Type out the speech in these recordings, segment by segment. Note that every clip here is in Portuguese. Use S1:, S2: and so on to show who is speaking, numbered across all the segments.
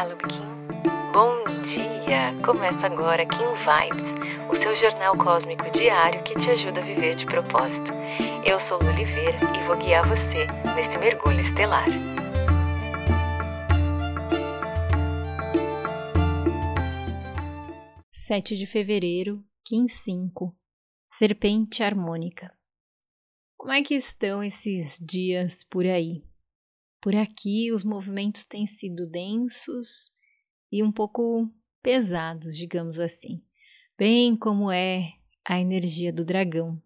S1: Olá, Kim. Bom dia! Começa agora Kim Vibes, o seu jornal cósmico diário que te ajuda a viver de propósito. Eu sou Lu Oliveira e vou guiar você nesse mergulho estelar.
S2: Sete de fevereiro, Kim 5 Serpente harmônica. Como é que estão esses dias por aí? Por aqui, os movimentos têm sido densos e um pouco pesados, digamos assim, bem como é a energia do dragão.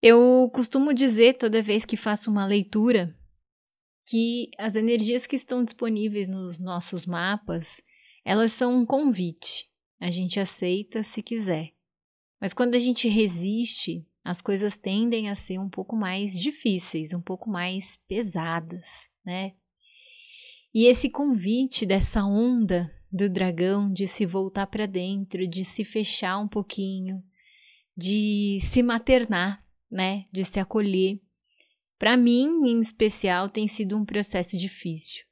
S2: Eu costumo dizer toda vez que faço uma leitura que as energias que estão disponíveis nos nossos mapas, elas são um convite. A gente aceita se quiser. Mas quando a gente resiste, as coisas tendem a ser um pouco mais difíceis, um pouco mais pesadas, né? E esse convite dessa onda do dragão de se voltar para dentro, de se fechar um pouquinho, de se maternar, né? De se acolher. Para mim, em especial, tem sido um processo difícil.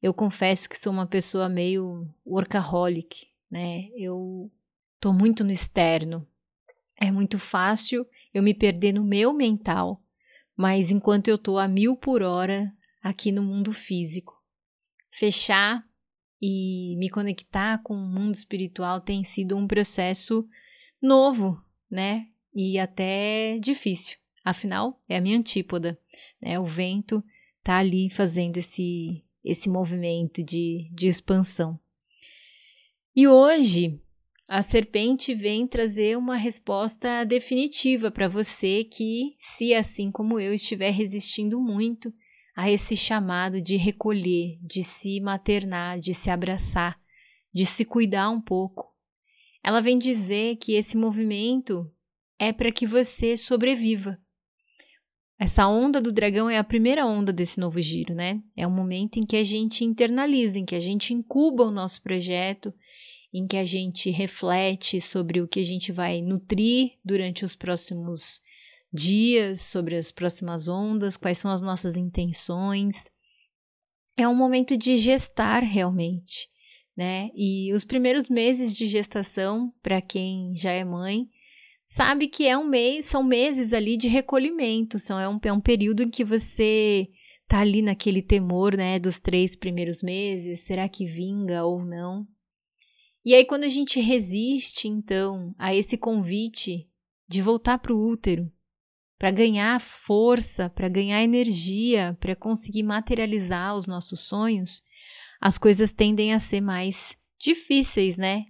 S2: Eu confesso que sou uma pessoa meio workaholic, né? Eu tô muito no externo. É muito fácil eu me perder no meu mental, mas enquanto eu tô a mil por hora aqui no mundo físico. Fechar e me conectar com o mundo espiritual tem sido um processo novo, né? E até difícil. Afinal, é a minha antípoda, né? O vento tá ali fazendo esse esse movimento de, de expansão. E hoje a serpente vem trazer uma resposta definitiva para você que, se assim como eu estiver resistindo muito a esse chamado de recolher, de se maternar, de se abraçar, de se cuidar um pouco, ela vem dizer que esse movimento é para que você sobreviva. Essa onda do dragão é a primeira onda desse novo giro, né? É o momento em que a gente internaliza, em que a gente incuba o nosso projeto em que a gente reflete sobre o que a gente vai nutrir durante os próximos dias, sobre as próximas ondas, quais são as nossas intenções. É um momento de gestar realmente, né? E os primeiros meses de gestação, para quem já é mãe, sabe que é um mês, são meses ali de recolhimento, são, é, um, é um período em que você tá ali naquele temor, né, dos três primeiros meses, será que vinga ou não? E aí, quando a gente resiste, então, a esse convite de voltar para o útero, para ganhar força, para ganhar energia, para conseguir materializar os nossos sonhos, as coisas tendem a ser mais difíceis, né?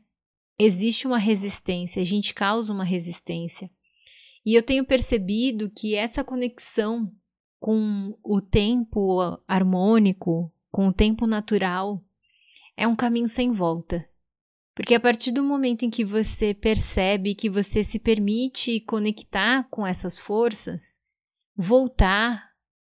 S2: Existe uma resistência, a gente causa uma resistência. E eu tenho percebido que essa conexão com o tempo harmônico, com o tempo natural, é um caminho sem volta. Porque a partir do momento em que você percebe que você se permite conectar com essas forças, voltar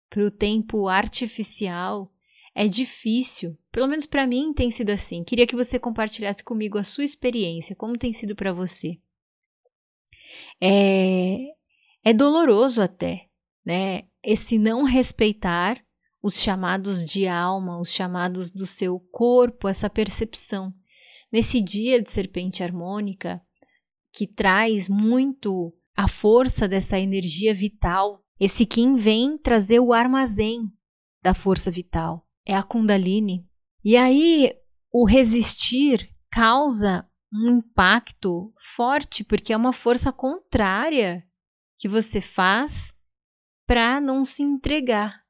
S2: para o tempo artificial é difícil. Pelo menos para mim tem sido assim. Queria que você compartilhasse comigo a sua experiência, como tem sido para você. É, é doloroso até, né? Esse não respeitar os chamados de alma, os chamados do seu corpo, essa percepção nesse dia de serpente harmônica, que traz muito a força dessa energia vital, esse Kim vem trazer o armazém da força vital. É a Kundalini. E aí o resistir causa um impacto forte, porque é uma força contrária que você faz para não se entregar.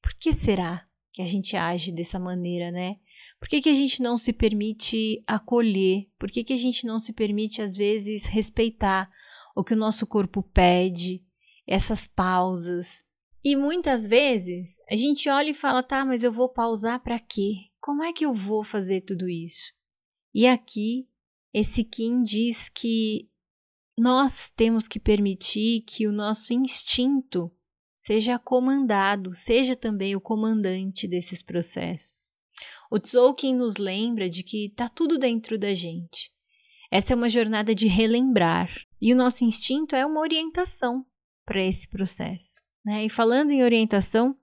S2: Por que será que a gente age dessa maneira, né? Por que, que a gente não se permite acolher? Por que, que a gente não se permite, às vezes, respeitar o que o nosso corpo pede, essas pausas? E muitas vezes a gente olha e fala: tá, mas eu vou pausar para quê? Como é que eu vou fazer tudo isso? E aqui, esse Kim diz que nós temos que permitir que o nosso instinto seja comandado, seja também o comandante desses processos. O Tzolk'in nos lembra de que está tudo dentro da gente. Essa é uma jornada de relembrar e o nosso instinto é uma orientação para esse processo. Né? E falando em orientação,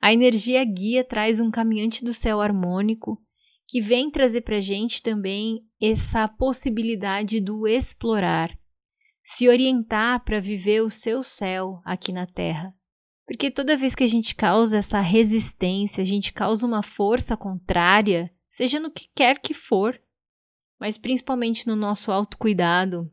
S2: a energia guia traz um caminhante do céu harmônico que vem trazer para a gente também essa possibilidade do explorar, se orientar para viver o seu céu aqui na Terra. Porque toda vez que a gente causa essa resistência, a gente causa uma força contrária, seja no que quer que for, mas principalmente no nosso autocuidado,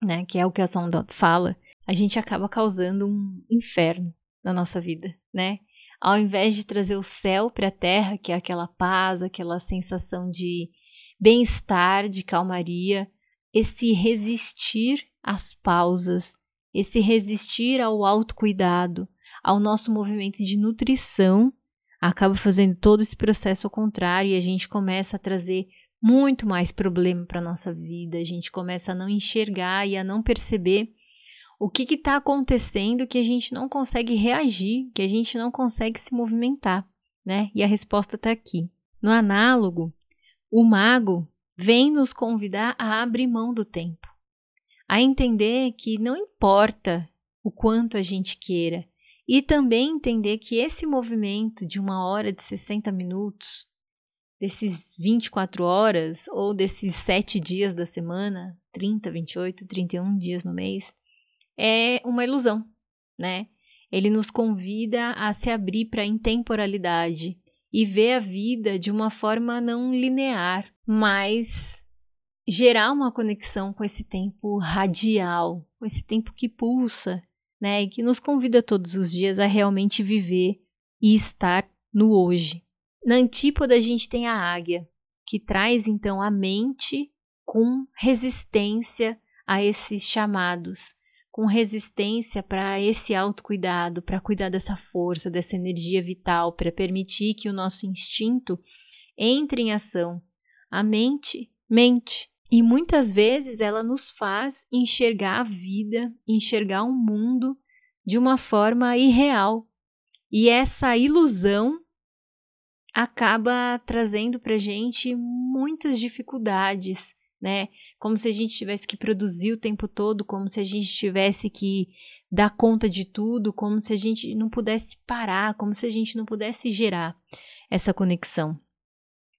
S2: né, que é o que a Sonda fala, a gente acaba causando um inferno na nossa vida, né? Ao invés de trazer o céu para a terra, que é aquela paz, aquela sensação de bem-estar, de calmaria, esse resistir às pausas, esse resistir ao autocuidado, ao nosso movimento de nutrição, acaba fazendo todo esse processo ao contrário e a gente começa a trazer muito mais problema para nossa vida, a gente começa a não enxergar e a não perceber o que está acontecendo que a gente não consegue reagir, que a gente não consegue se movimentar, né? E a resposta está aqui. No análogo, o mago vem nos convidar a abrir mão do tempo, a entender que não importa o quanto a gente queira, e também entender que esse movimento de uma hora de 60 minutos, desses 24 horas ou desses 7 dias da semana, 30, 28, 31 dias no mês, é uma ilusão, né? Ele nos convida a se abrir para a intemporalidade e ver a vida de uma forma não linear, mas gerar uma conexão com esse tempo radial, com esse tempo que pulsa, né? E que nos convida todos os dias a realmente viver e estar no hoje. Na antípoda, a gente tem a águia, que traz então a mente com resistência a esses chamados, com resistência para esse autocuidado, para cuidar dessa força, dessa energia vital, para permitir que o nosso instinto entre em ação. A mente mente. E muitas vezes ela nos faz enxergar a vida, enxergar o mundo de uma forma irreal. E essa ilusão acaba trazendo para gente muitas dificuldades, né? como se a gente tivesse que produzir o tempo todo, como se a gente tivesse que dar conta de tudo, como se a gente não pudesse parar, como se a gente não pudesse gerar essa conexão.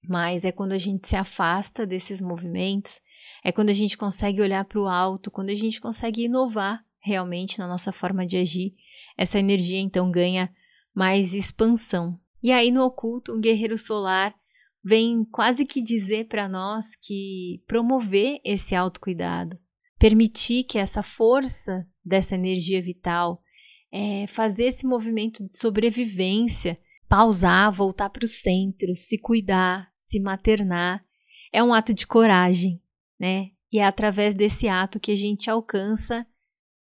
S2: Mas é quando a gente se afasta desses movimentos, é quando a gente consegue olhar para o alto, quando a gente consegue inovar realmente na nossa forma de agir, essa energia então ganha mais expansão. E aí no oculto, um guerreiro solar vem quase que dizer para nós que promover esse autocuidado, permitir que essa força dessa energia vital, é, fazer esse movimento de sobrevivência, pausar, voltar para o centro, se cuidar, se maternar, é um ato de coragem, né? E é através desse ato que a gente alcança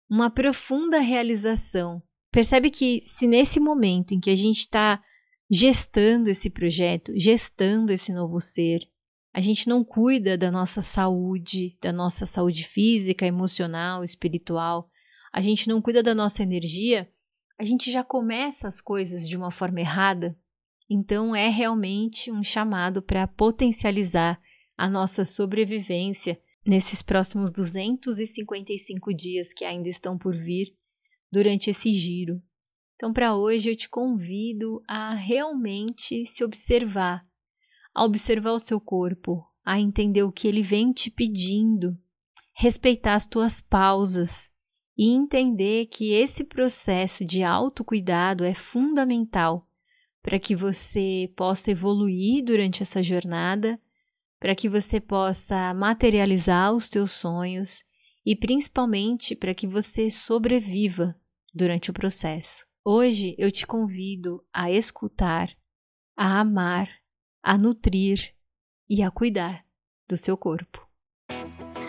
S2: uma profunda realização. Percebe que se nesse momento em que a gente está gestando esse projeto, gestando esse novo ser. A gente não cuida da nossa saúde, da nossa saúde física, emocional, espiritual. A gente não cuida da nossa energia. A gente já começa as coisas de uma forma errada. Então é realmente um chamado para potencializar a nossa sobrevivência nesses próximos 255 dias que ainda estão por vir durante esse giro. Então, para hoje, eu te convido a realmente se observar, a observar o seu corpo, a entender o que ele vem te pedindo, respeitar as tuas pausas e entender que esse processo de autocuidado é fundamental para que você possa evoluir durante essa jornada, para que você possa materializar os teus sonhos e principalmente para que você sobreviva durante o processo. Hoje eu te convido a escutar, a amar, a nutrir e a cuidar do seu corpo.